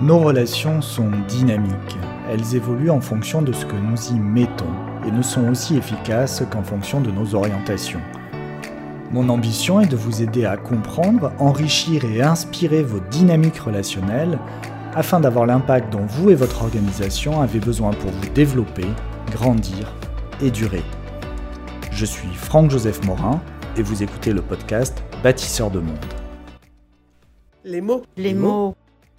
Nos relations sont dynamiques. Elles évoluent en fonction de ce que nous y mettons et ne sont aussi efficaces qu'en fonction de nos orientations. Mon ambition est de vous aider à comprendre, enrichir et inspirer vos dynamiques relationnelles afin d'avoir l'impact dont vous et votre organisation avez besoin pour vous développer, grandir et durer. Je suis Franck-Joseph Morin et vous écoutez le podcast Bâtisseur de monde. Les mots. Les mots.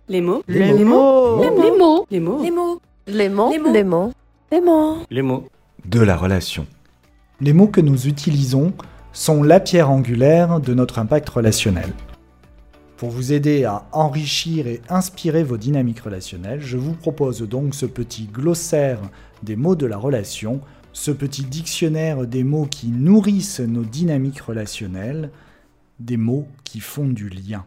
Les mots. Les Les mots. Les mots. Les mots. Les mots. Les mots. Les mots. Les mots. Les mots. Les mots. De la relation. Les mots que nous utilisons sont la pierre angulaire de notre impact relationnel. Pour vous aider à enrichir et inspirer vos dynamiques relationnelles, je vous propose donc ce petit glossaire des mots de la relation, ce petit dictionnaire des mots qui nourrissent nos dynamiques relationnelles, des mots qui font du lien.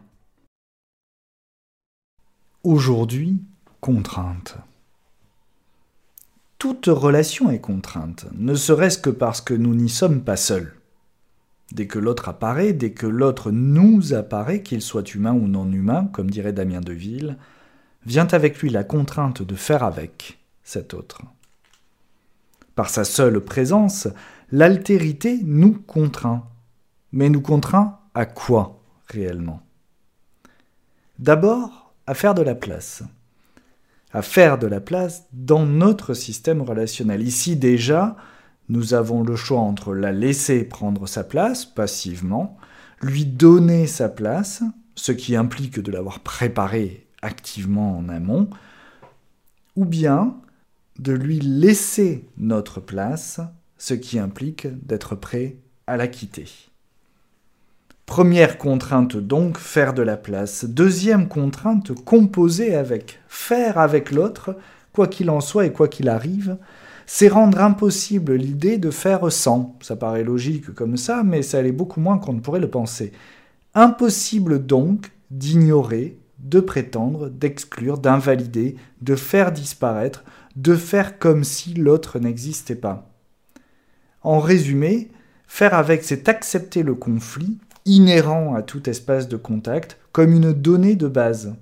Aujourd'hui, contrainte. Toute relation est contrainte, ne serait-ce que parce que nous n'y sommes pas seuls. Dès que l'autre apparaît, dès que l'autre nous apparaît, qu'il soit humain ou non humain, comme dirait Damien Deville, vient avec lui la contrainte de faire avec cet autre. Par sa seule présence, l'altérité nous contraint. Mais nous contraint à quoi réellement? D'abord, à faire de la place. À faire de la place dans notre système relationnel. Ici déjà, nous avons le choix entre la laisser prendre sa place passivement, lui donner sa place, ce qui implique de l'avoir préparée activement en amont, ou bien de lui laisser notre place, ce qui implique d'être prêt à la quitter. Première contrainte donc, faire de la place. Deuxième contrainte, composer avec. Faire avec l'autre, quoi qu'il en soit et quoi qu'il arrive, c'est rendre impossible l'idée de faire sans. Ça paraît logique comme ça, mais ça l'est beaucoup moins qu'on ne pourrait le penser. Impossible donc d'ignorer, de prétendre, d'exclure, d'invalider, de faire disparaître, de faire comme si l'autre n'existait pas. En résumé, faire avec, c'est accepter le conflit, inhérent à tout espace de contact, comme une donnée de base.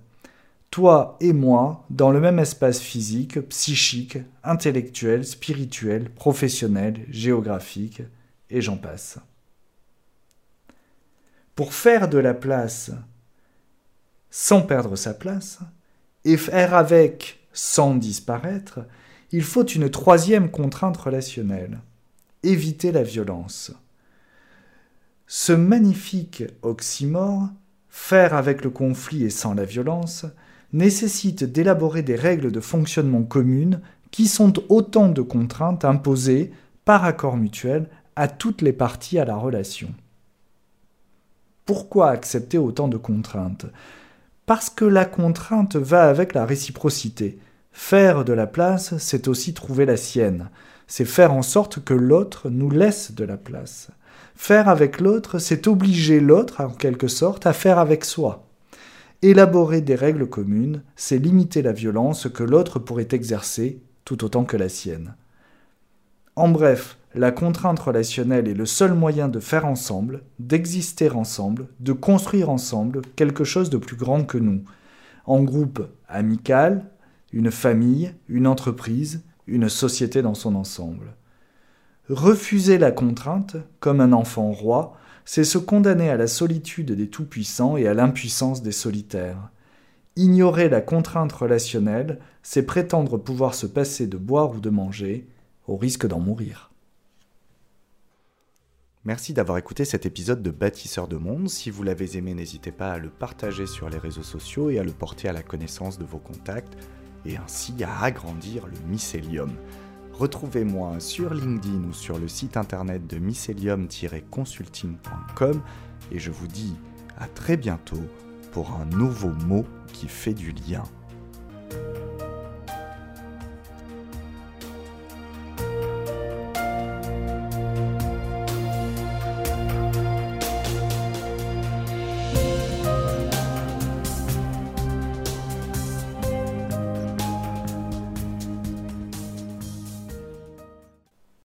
Toi et moi, dans le même espace physique, psychique, intellectuel, spirituel, professionnel, géographique, et j'en passe. Pour faire de la place sans perdre sa place, et faire avec sans disparaître, il faut une troisième contrainte relationnelle, éviter la violence. Ce magnifique oxymore, faire avec le conflit et sans la violence, nécessite d'élaborer des règles de fonctionnement communes qui sont autant de contraintes imposées par accord mutuel à toutes les parties à la relation. Pourquoi accepter autant de contraintes? Parce que la contrainte va avec la réciprocité. Faire de la place, c'est aussi trouver la sienne. C'est faire en sorte que l'autre nous laisse de la place. Faire avec l'autre, c'est obliger l'autre, en quelque sorte, à faire avec soi. Élaborer des règles communes, c'est limiter la violence que l'autre pourrait exercer tout autant que la sienne. En bref, la contrainte relationnelle est le seul moyen de faire ensemble, d'exister ensemble, de construire ensemble quelque chose de plus grand que nous, en groupe amical, une famille, une entreprise, une société dans son ensemble. Refuser la contrainte, comme un enfant roi, c'est se condamner à la solitude des tout-puissants et à l'impuissance des solitaires. Ignorer la contrainte relationnelle, c'est prétendre pouvoir se passer de boire ou de manger, au risque d'en mourir. Merci d'avoir écouté cet épisode de Bâtisseur de Monde. Si vous l'avez aimé, n'hésitez pas à le partager sur les réseaux sociaux et à le porter à la connaissance de vos contacts, et ainsi à agrandir le mycélium. Retrouvez-moi sur LinkedIn ou sur le site internet de mycelium-consulting.com et je vous dis à très bientôt pour un nouveau mot qui fait du lien.